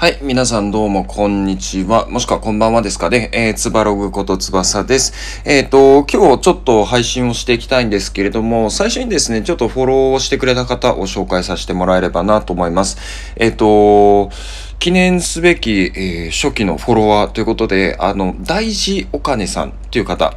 はい。皆さんどうもこんにちは。もしくはこんばんはですかね。えー、つばログことつばさです。えっ、ー、と、今日ちょっと配信をしていきたいんですけれども、最初にですね、ちょっとフォローをしてくれた方を紹介させてもらえればなと思います。えっ、ー、と、記念すべき、えー、初期のフォロワーということで、あの、大事お金さんっていう方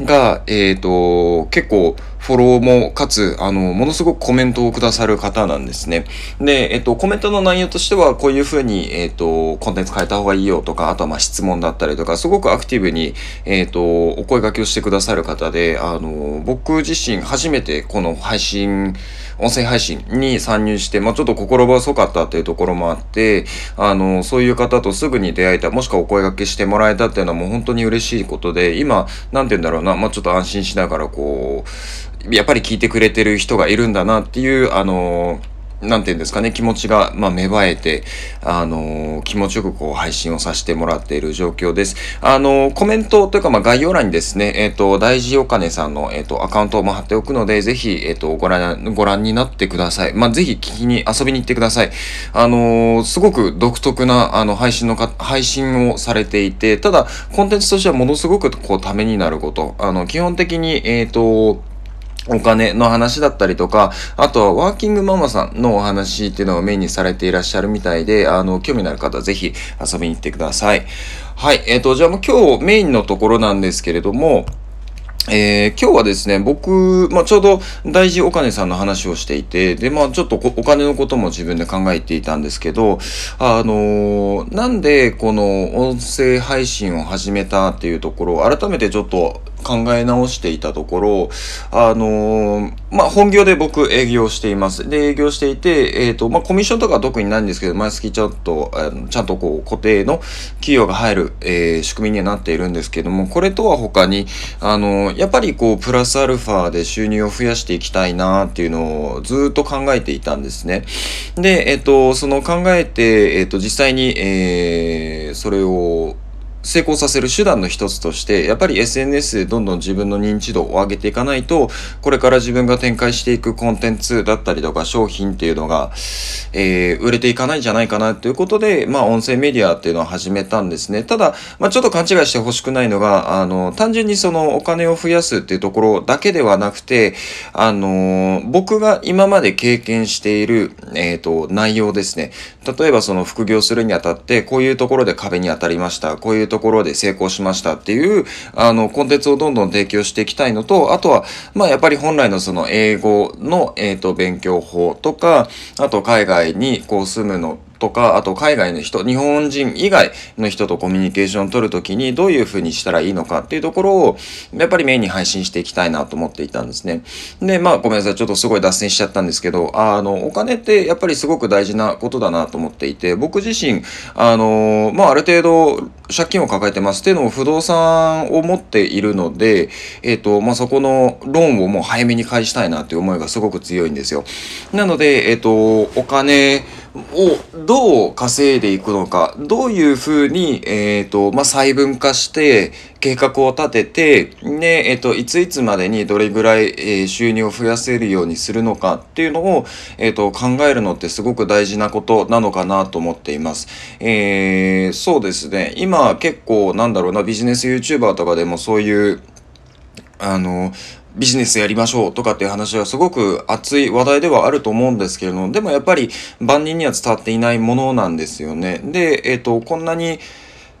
が、えっ、と、結構、フォローも、かつ、あの、ものすごくコメントをくださる方なんですね。で、えっと、コメントの内容としては、こういうふうに、えっと、コンテンツ変えた方がいいよとか、あとはま質問だったりとか、すごくアクティブに、えっと、お声掛けをしてくださる方で、あの、僕自身初めてこの配信、音声配信に参入して、まあ、ちょっと心細かったっていうところもあって、あの、そういう方とすぐに出会えた、もしくはお声掛けしてもらえたっていうのはもう本当に嬉しいことで、今、なんて言うんだろうな、まあ、ちょっと安心しながらこう、やっぱり聞いてくれてる人がいるんだなっていう、あの、なんていうんですかね、気持ちが、まあ、芽生えて、あのー、気持ちよくこう配信をさせてもらっている状況です。あのー、コメントというか、まあ、概要欄にですね、えっ、ー、と、大事お金さんの、えっ、と、アカウントも貼っておくので、ぜひ、えっ、と、ご覧、ご覧になってください。まあ、ぜひ聞きに、遊びに行ってください。あのすごく独特な、あの、配信のか、配信をされていて、ただ、コンテンツとしてはものすごく、こう、ためになること。あの、基本的に、えっ、と、お金の話だったりとか、あとはワーキングママさんのお話っていうのをメインにされていらっしゃるみたいで、あの、興味のある方はぜひ遊びに行ってください。はい。えっ、ー、と、じゃあもう今日メインのところなんですけれども、えー、今日はですね、僕、まあ、ちょうど大事お金さんの話をしていて、で、まあ、ちょっとお金のことも自分で考えていたんですけど、あのー、なんでこの音声配信を始めたっていうところを改めてちょっと考え直していたところ、あのー、まあ、本業で僕営業しています。で、営業していて、えっ、ー、と、まあ、コミッションとかは特にないんですけど、毎月ちょっと、あのちゃんとこう、固定の企業が入る、えー、仕組みにはなっているんですけども、これとは他に、あのやっぱりこう、プラスアルファで収入を増やしていきたいなっていうのをずっと考えていたんですね。で、えっ、と、その考えて、えっ、と、実際に、えー、それを、成功させる手段の一つとして、やっぱり SNS でどんどん自分の認知度を上げていかないと、これから自分が展開していくコンテンツだったりとか商品っていうのが、えー、売れていかないんじゃないかなということで、まあ音声メディアっていうのを始めたんですね。ただ、まあちょっと勘違いしてほしくないのが、あの、単純にそのお金を増やすっていうところだけではなくて、あの、僕が今まで経験している、えっ、ー、と、内容ですね。例えばその副業するにあたって、こういうところで壁に当たりました。こういうとところで成功しましたっていう、あの、コンテンツをどんどん提供していきたいのと、あとは、まあ、やっぱり本来のその英語の、えっ、ー、と、勉強法とか、あと海外にこう住むのとか、あと海外の人、日本人以外の人とコミュニケーションを取るときにどういうふうにしたらいいのかっていうところを、やっぱりメインに配信していきたいなと思っていたんですね。で、まあごめんなさい、ちょっとすごい脱線しちゃったんですけど、あの、お金ってやっぱりすごく大事なことだなと思っていて、僕自身、あの、まあある程度借金を抱えてますっていうのも不動産を持っているので、えっ、ー、と、まあそこのローンをもう早めに返したいなっていう思いがすごく強いんですよ。なので、えっ、ー、と、お金、をどう稼いでいくのか、どういうふうに、え、ー、と、まあ、細分化して、計画を立てて、で、え、ー、と、いついつまでにどれぐらい、えー、収入を増やせるようにするのかっていうのを、えっ、と、考えるのってすごく大事なことなのかなと思っています。えそうですね。今結構、なんだろうな、ビジネス YouTuber とかでもそういう、あの、ビジネスやりましょうとかっていう話はすごく熱い話題ではあると思うんですけれども、でもやっぱり万人には伝わっていないものなんですよね。で、えっ、ー、と、こんなに、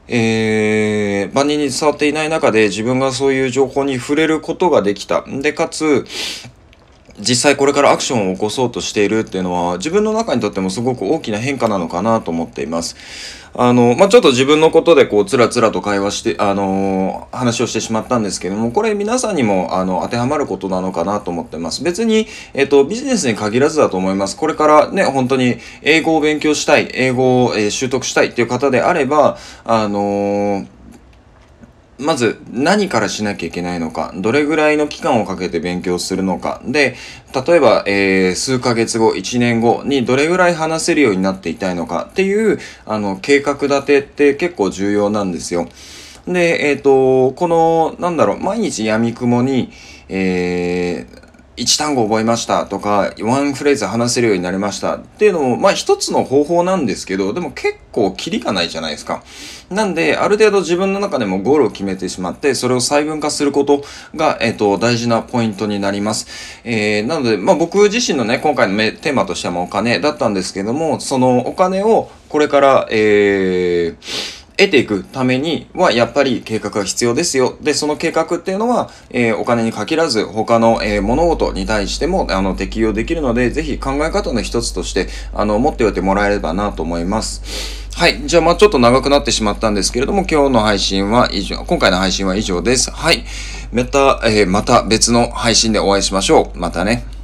えー、万人に伝わっていない中で自分がそういう情報に触れることができた。で、かつ、実際これからアクションを起こそうとしているっていうのは自分の中にとってもすごく大きな変化なのかなと思っています。あの、まあ、ちょっと自分のことでこう、つらつらと会話して、あのー、話をしてしまったんですけども、これ皆さんにも、あの、当てはまることなのかなと思ってます。別に、えっと、ビジネスに限らずだと思います。これからね、本当に英語を勉強したい、英語を、えー、習得したいっていう方であれば、あのーまず何からしなきゃいけないのか、どれぐらいの期間をかけて勉強するのか、で、例えば、えー、数ヶ月後、1年後にどれぐらい話せるようになっていたいのかっていう、あの、計画立てって結構重要なんですよ。で、えっ、ー、と、この、なんだろう、毎日闇雲に、えー、1単語覚えましたとか、ワンフレーズ話せるようになりましたっていうのも、まあ一つの方法なんですけど、でも結構キリがないじゃないですか。なんで、ある程度自分の中でもゴールを決めてしまって、それを細分化することが、えっ、ー、と、大事なポイントになります。えー、なので、まあ僕自身のね、今回のテーマとしてはお金だったんですけども、そのお金をこれから、えー、得ていくためには、やっぱり計画が必要ですよ。で、その計画っていうのは、えー、お金に限らず、他の、えー、物事に対しても、あの、適用できるので、ぜひ考え方の一つとして、あの、持っておいてもらえればなと思います。はい。じゃあ、まあちょっと長くなってしまったんですけれども、今日の配信は以上、今回の配信は以上です。はい。また、えー、また別の配信でお会いしましょう。またね。